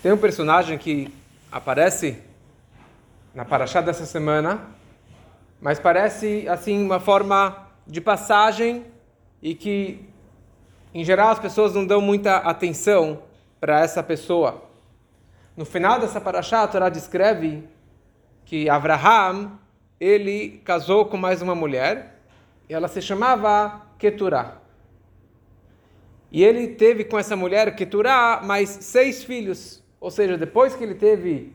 Tem um personagem que aparece na Paraxá dessa semana, mas parece assim uma forma de passagem e que em geral as pessoas não dão muita atenção para essa pessoa. No final dessa Paraxá, a Torá descreve que Abraham ele casou com mais uma mulher e ela se chamava Keturah. E ele teve com essa mulher Keturah mais seis filhos. Ou seja, depois que ele teve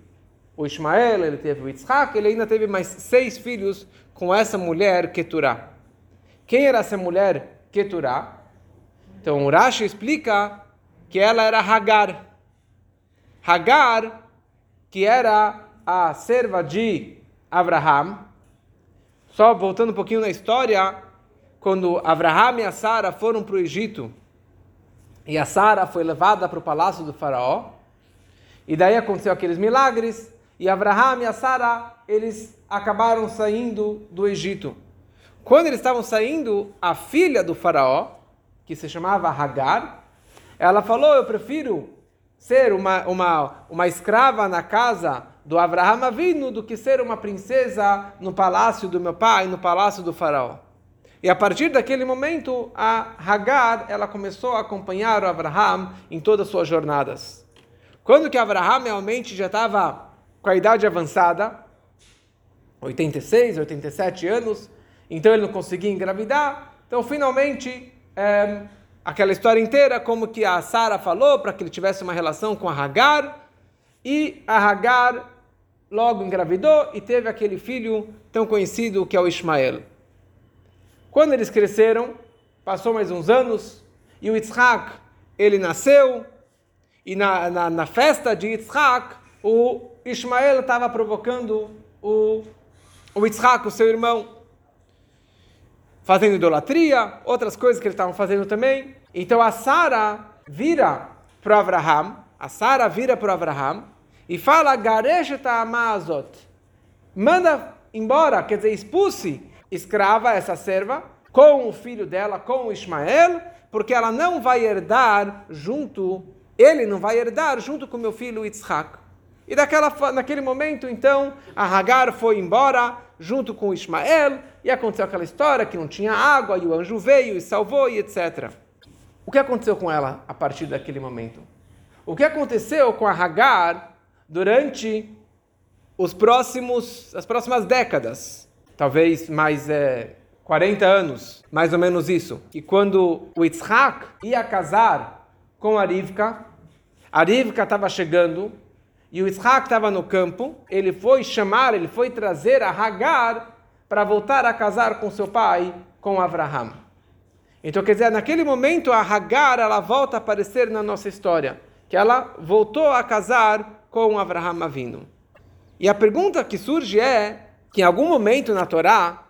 o Ismael, ele teve o Yitzhak, ele ainda teve mais seis filhos com essa mulher Keturah. Quem era essa mulher Keturah? Então, o Rashi explica que ela era Hagar. Hagar, que era a serva de Abraham. Só voltando um pouquinho na história, quando Abraham e a Sara foram para o Egito, e a Sara foi levada para o palácio do faraó, e daí aconteceu aqueles milagres, e Abraham e a Sara, eles acabaram saindo do Egito. Quando eles estavam saindo, a filha do faraó, que se chamava Hagar, ela falou, eu prefiro ser uma, uma, uma escrava na casa do Abraham Avinu do que ser uma princesa no palácio do meu pai, no palácio do faraó. E a partir daquele momento, a Hagar, ela começou a acompanhar o Abraham em todas as suas jornadas. Quando que Abraham realmente já estava com a idade avançada, 86, 87 anos, então ele não conseguia engravidar, então finalmente é, aquela história inteira, como que a Sara falou para que ele tivesse uma relação com a Hagar, e a Hagar logo engravidou e teve aquele filho tão conhecido que é o Ismael. Quando eles cresceram, passou mais uns anos, e o Yitzhak, ele nasceu, e na, na, na festa de Yitzhak, o Ismael estava provocando o, o Yitzhak, o seu irmão, fazendo idolatria, outras coisas que eles estavam fazendo também. Então a Sara vira para Abraham, a Sara vira para Abraham e fala: Garesheta Amazot, manda embora, quer dizer, expulse escrava, essa serva, com o filho dela, com Ismael, porque ela não vai herdar junto, ele não vai herdar junto com meu filho Yitzhak. E daquela, naquele momento, então, a Hagar foi embora junto com Ismael, e aconteceu aquela história que não tinha água, e o anjo veio e salvou, e etc. O que aconteceu com ela a partir daquele momento? O que aconteceu com a Hagar durante os próximos, as próximas décadas? Talvez mais é, 40 anos, mais ou menos isso. E quando o Yitzhak ia casar com a Rivka, a Rivka estava chegando, e o Isaac estava no campo, ele foi chamar, ele foi trazer a Hagar para voltar a casar com seu pai, com Abraham. Então, quer dizer, naquele momento a Hagar, ela volta a aparecer na nossa história, que ela voltou a casar com Abraham Avino. E a pergunta que surge é que em algum momento na Torá,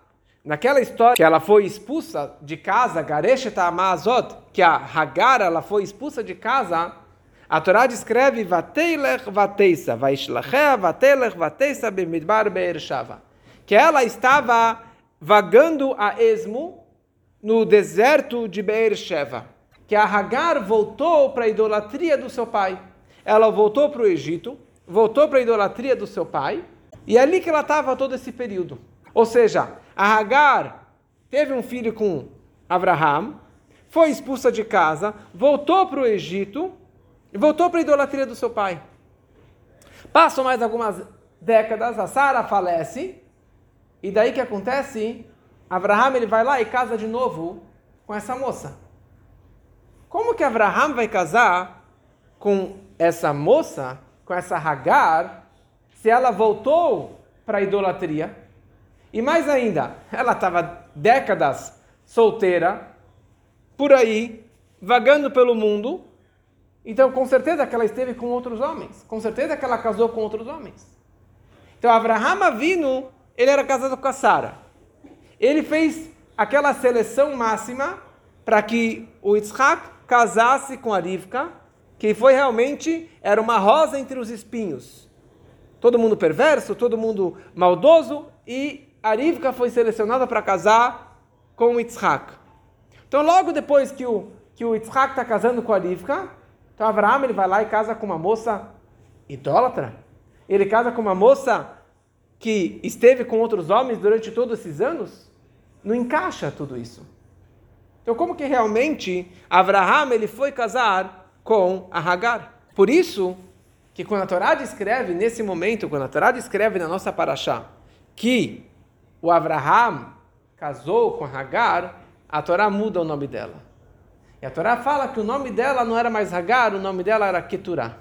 naquela história que ela foi expulsa de casa, Garesheta Amazot, que a Hagar ela foi expulsa de casa, a Torá descreve Vateilech Vateisa, Vaishlachea Vateilech Vateisa Bemidbar Beershava, que ela estava vagando a esmo no deserto de Beersheva, que a Hagar voltou para a idolatria do seu pai. Ela voltou para o Egito, voltou para a idolatria do seu pai, e é ali que ela estava todo esse período. Ou seja, a Hagar teve um filho com Abraham, foi expulsa de casa, voltou para o Egito, e voltou para a idolatria do seu pai. Passam mais algumas décadas, a Sara falece, e daí que acontece? Abraham ele vai lá e casa de novo com essa moça. Como que Abraham vai casar com essa moça, com essa Hagar, se ela voltou para a idolatria? E mais ainda, ela estava décadas solteira, por aí, vagando pelo mundo, então, com certeza que ela esteve com outros homens. Com certeza que ela casou com outros homens. Então, Abraham Avinu, ele era casado com a Sara. Ele fez aquela seleção máxima para que o Yitzhak casasse com a Rivka, que foi realmente, era uma rosa entre os espinhos. Todo mundo perverso, todo mundo maldoso, e a Rivka foi selecionada para casar com o Yitzhak. Então, logo depois que o, que o Yitzhak está casando com a Rivka, então Abraão ele vai lá e casa com uma moça idólatra? Ele casa com uma moça que esteve com outros homens durante todos esses anos? Não encaixa tudo isso. Então, como que realmente Abraham ele foi casar com a Hagar? Por isso que quando a Torá descreve nesse momento, quando a Torá descreve na nossa paraxá, que o Abraham casou com a Hagar, a Torá muda o nome dela. E a Torá fala que o nome dela não era mais Hagar, o nome dela era Keturah.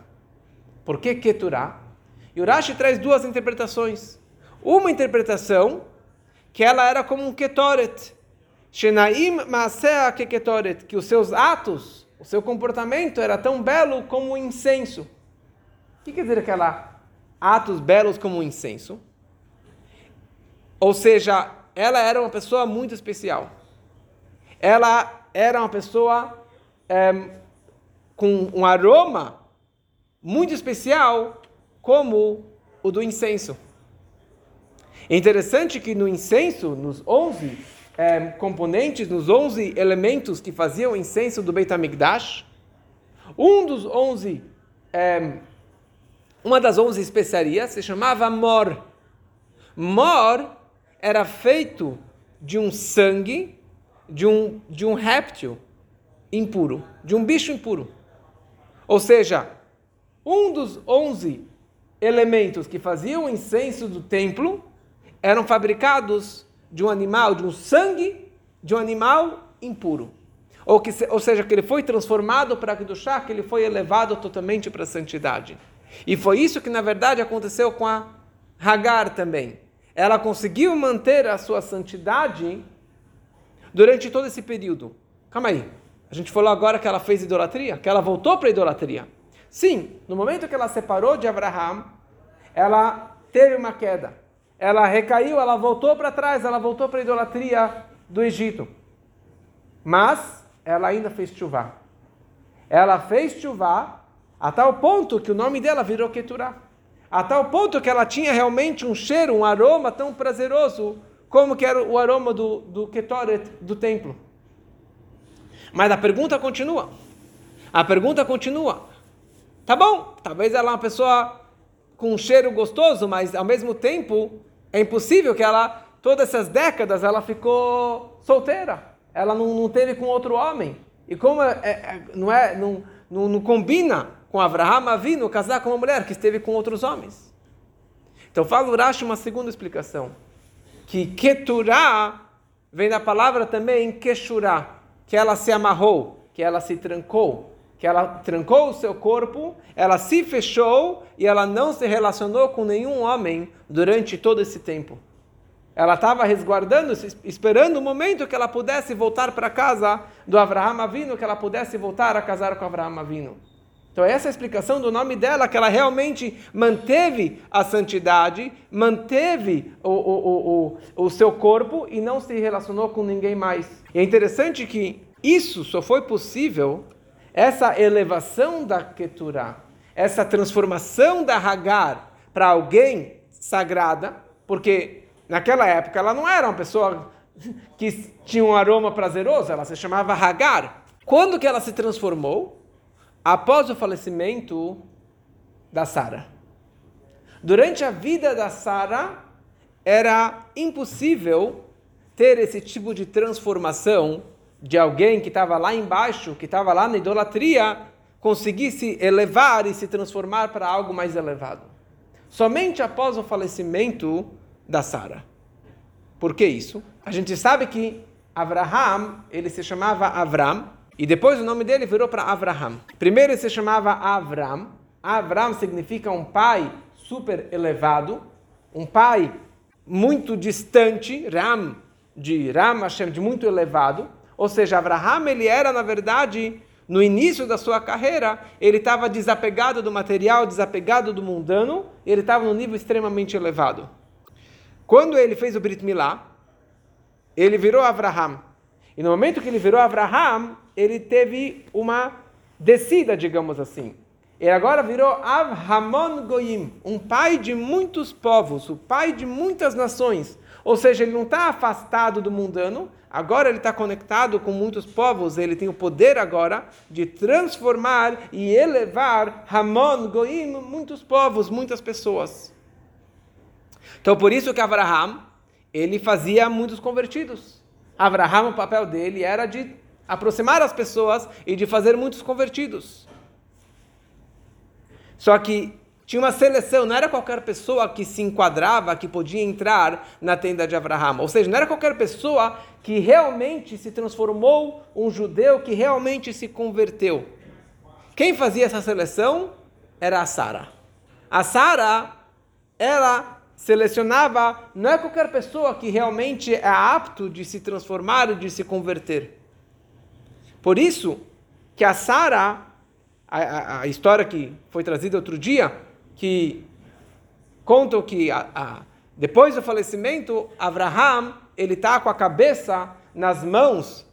Por que Keturah? E o Rashi traz duas interpretações. Uma interpretação que ela era como um Ketoret. Shenaim Maasea Keketoret, que os seus atos, o seu comportamento era tão belo como um incenso. O que quer dizer aquela atos belos como um incenso? Ou seja, ela era uma pessoa muito especial. Ela era uma pessoa é, com um aroma muito especial, como o do incenso. É interessante que no incenso, nos 11 é, componentes, nos 11 elementos que faziam o incenso do Beit HaMikdash, um dos 11, é, uma das 11 especiarias se chamava mor. Mor era feito de um sangue de um, de um réptil impuro, de um bicho impuro. Ou seja, um dos 11 elementos que faziam o incenso do templo eram fabricados de um animal, de um sangue de um animal impuro. Ou, que, ou seja, que ele foi transformado para chá, que ele foi elevado totalmente para a santidade. E foi isso que, na verdade, aconteceu com a Hagar também. Ela conseguiu manter a sua santidade durante todo esse período. Calma aí. A gente falou agora que ela fez idolatria, que ela voltou para a idolatria. Sim, no momento que ela separou de Abraham, ela teve uma queda ela recaiu, ela voltou para trás, ela voltou para a idolatria do Egito. Mas ela ainda fez chuvá. Ela fez chuvá a tal ponto que o nome dela virou Keturah. A tal ponto que ela tinha realmente um cheiro, um aroma tão prazeroso como que era o aroma do, do Ketoret do templo. Mas a pergunta continua. A pergunta continua. Tá bom, talvez ela é uma pessoa com um cheiro gostoso, mas ao mesmo tempo é impossível que ela, todas essas décadas, ela ficou solteira. Ela não, não teve com outro homem. E como é, é, não, é, não, não, não combina com Abraham Avinu casar com uma mulher que esteve com outros homens. Então fala o Rashi uma segunda explicação. Que Keturá vem da palavra também Keshurá, que ela se amarrou, que ela se trancou que ela trancou o seu corpo, ela se fechou e ela não se relacionou com nenhum homem durante todo esse tempo. Ela estava resguardando, esperando o momento que ela pudesse voltar para casa do Avraham Avino, que ela pudesse voltar a casar com Avraham Avino. Então essa é a explicação do nome dela, que ela realmente manteve a santidade, manteve o, o, o, o, seu corpo e não se relacionou com ninguém mais. E é interessante que isso só foi possível essa elevação da Keturah, essa transformação da Hagar para alguém sagrada, porque naquela época ela não era uma pessoa que tinha um aroma prazeroso, ela se chamava Hagar. Quando que ela se transformou? Após o falecimento da Sara. Durante a vida da Sara, era impossível ter esse tipo de transformação de alguém que estava lá embaixo, que estava lá na idolatria, conseguisse elevar e se transformar para algo mais elevado. Somente após o falecimento da Sara. Por que isso? A gente sabe que Abraham, ele se chamava Avram, e depois o nome dele virou para Abraham. Primeiro ele se chamava Avram. Avram significa um pai super elevado, um pai muito distante, Ram, de Ram Hashem, de muito elevado. Ou seja, Abraham ele era, na verdade, no início da sua carreira, ele estava desapegado do material, desapegado do mundano, ele estava num nível extremamente elevado. Quando ele fez o Brit Milá, ele virou Abraham. E no momento que ele virou Abraham, ele teve uma descida, digamos assim. Ele agora virou Avhamon Goyim, um pai de muitos povos, o pai de muitas nações. Ou seja, ele não está afastado do mundano, agora ele está conectado com muitos povos, ele tem o poder agora de transformar e elevar Hamon Goim, muitos povos, muitas pessoas. Então, por isso que Abraham, ele fazia muitos convertidos. Abraham, o papel dele era de aproximar as pessoas e de fazer muitos convertidos. Só que tinha uma seleção, não era qualquer pessoa que se enquadrava, que podia entrar na tenda de Abraham. Ou seja, não era qualquer pessoa que realmente se transformou um judeu, que realmente se converteu. Quem fazia essa seleção era a Sara. A Sara, ela selecionava, não é qualquer pessoa que realmente é apto de se transformar e de se converter. Por isso que a Sara, a, a, a, história que foi trazida outro dia, que contam que a, depois do falecimento, Abraham ele está com a cabeça nas mãos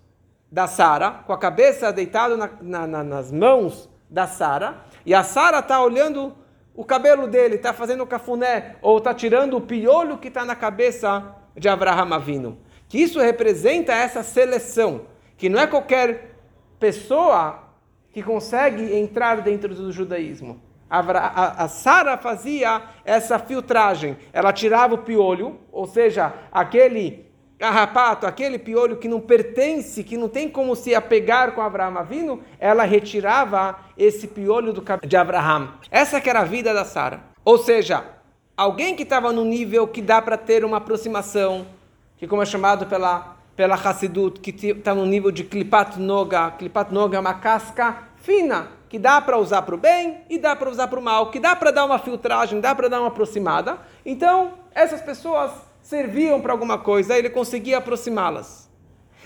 da Sara, com a cabeça deitado na, na, na, nas mãos da Sara, e a Sara está olhando o cabelo dele está fazendo cafuné ou está tirando o piolho que está na cabeça de Abraham Avino. Que isso representa essa seleção, que não é qualquer pessoa que consegue entrar dentro do judaísmo. A, a, a Sara fazia essa filtragem. Ela tirava o piolho, ou seja, aquele carrapato, aquele piolho que não pertence, que não tem como se apegar com Abraão Avino, ela retirava esse piolho do de Abraham. Essa que era a vida da Sara. Ou seja, alguém que estava no nível que dá para ter uma aproximação, que como é chamado pela pela Hassidut, que está no nível de Klipat Noga. Klipat Noga é uma casca fina, que dá para usar para o bem e dá para usar para o mal, que dá para dar uma filtragem, dá para dar uma aproximada. Então, essas pessoas serviam para alguma coisa, ele conseguia aproximá-las.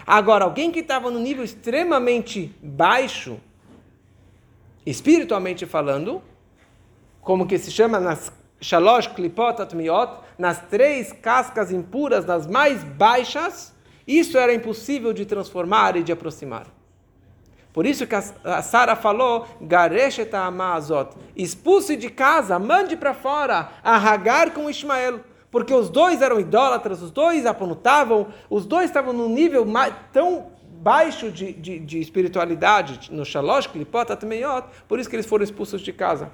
Agora, alguém que estava no nível extremamente baixo, espiritualmente falando, como que se chama nas Shalosh Klipot Atmiot, nas três cascas impuras, das mais baixas, isso era impossível de transformar e de aproximar. Por isso que a Sara falou, Amazot, expulse de casa, mande para fora, a com Ismael porque os dois eram idólatras, os dois apontavam, os dois estavam num nível tão baixo de, de, de espiritualidade, no Shalosh, Klipot, Atmeyot, por isso que eles foram expulsos de casa.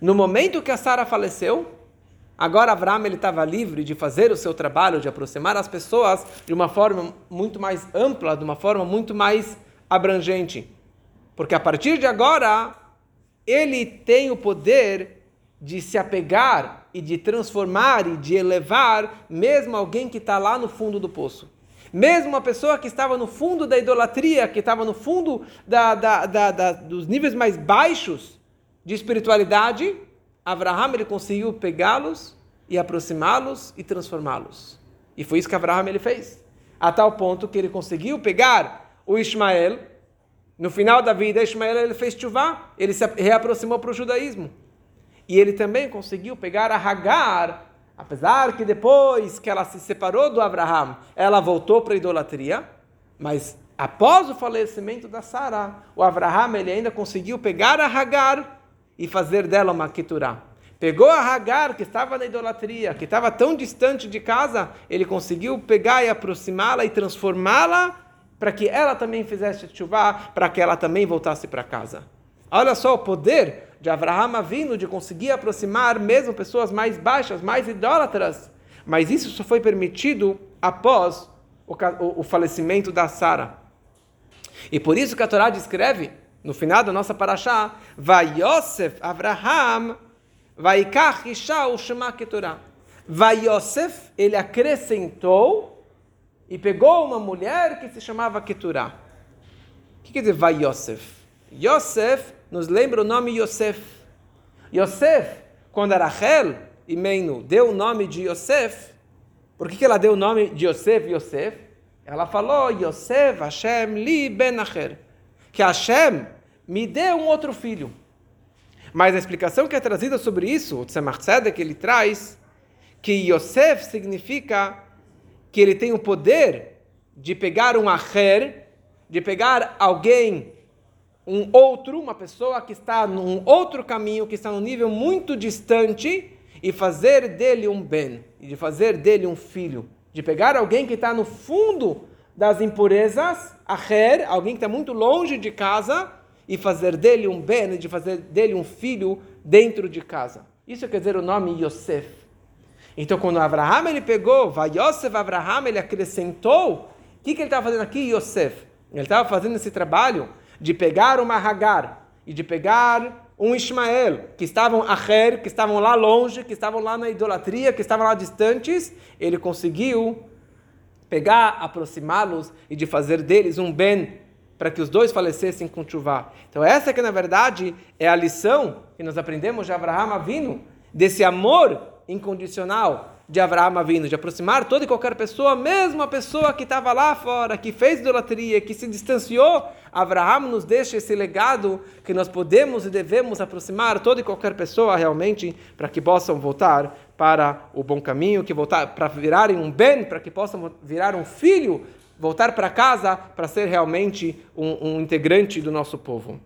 No momento que a Sara faleceu, agora Abraão ele estava livre de fazer o seu trabalho, de aproximar as pessoas de uma forma muito mais ampla, de uma forma muito mais abrangente. Porque a partir de agora, ele tem o poder de se apegar e de transformar e de elevar mesmo alguém que está lá no fundo do poço. Mesmo uma pessoa que estava no fundo da idolatria, que estava no fundo da, da, da, dos níveis mais baixos de espiritualidade, Abraham ele conseguiu pegá-los e aproximá-los e transformá-los. E foi isso que Abraham ele fez. A tal ponto que ele conseguiu pegar o Ismael, no final da vida, Ismael ele fez chuvá, ele se reaproximou para o judaísmo. E ele também conseguiu pegar a Hagar, apesar que depois que ela se separou do Abraham, ela voltou para a idolatria, mas após o falecimento da Sara, o Abraham ele ainda conseguiu pegar a Hagar e fazer dela uma Keturah. Pegou a Hagar, que estava na idolatria, que estava tão distante de casa, ele conseguiu pegar e aproximá-la e transformá-la para que ela também fizesse chuvá, para que ela também voltasse para casa. Olha só o poder de Abraham vindo de conseguir aproximar mesmo pessoas mais baixas, mais idólatras. Mas isso só foi permitido após o, o, o falecimento da Sara. E por isso que a Torá descreve, no final da nossa paraxá, vai Yosef Abraham, vai Ikach Isha Ushema Keturah. Vai Yosef, ele acrescentou e pegou uma mulher que se chamava Keturah. O que quer dizer vai Yosef? Yosef nos lembra o nome Yosef. Yosef, quando a Rachel e Meinu deu o nome de Yosef, por que, que ela deu o nome de Yosef, Yosef? Ela falou, Yosef Hashem li ben acher. Que Hashem me deu um outro filho. Mas a explicação que é trazida sobre isso, o Tzemach que ele traz, que Yosef significa que ele tem o poder de pegar um acher, de pegar alguém um outro, uma pessoa que está num outro caminho, que está num nível muito distante, e fazer dele um bem, e de fazer dele um filho, de pegar alguém que está no fundo das impurezas, aher, alguém que está muito longe de casa, e fazer dele um bem, de fazer dele um filho dentro de casa. Isso quer dizer o nome Yosef. Então, quando Abraham ele pegou, vai Yosef Abraham, ele acrescentou, o que, que ele estava fazendo aqui, Yosef? Ele estava fazendo esse trabalho de pegar uma Hagar e de pegar um Ismael, que estavam aher, que estavam lá longe, que estavam lá na idolatria, que estavam lá distantes, ele conseguiu pegar, aproximá-los e de fazer deles um bem para que os dois falecessem com chuva. Então essa que na verdade é a lição que nós aprendemos de Abraão Avino, desse amor incondicional de Abraão vindo, de aproximar toda e qualquer pessoa, mesmo a pessoa que estava lá fora, que fez idolatria, que se distanciou, Abraão nos deixa esse legado que nós podemos e devemos aproximar toda e qualquer pessoa realmente para que possam voltar para o bom caminho, que voltar para virarem um bem, para que possam virar um filho, voltar para casa para ser realmente um, um integrante do nosso povo.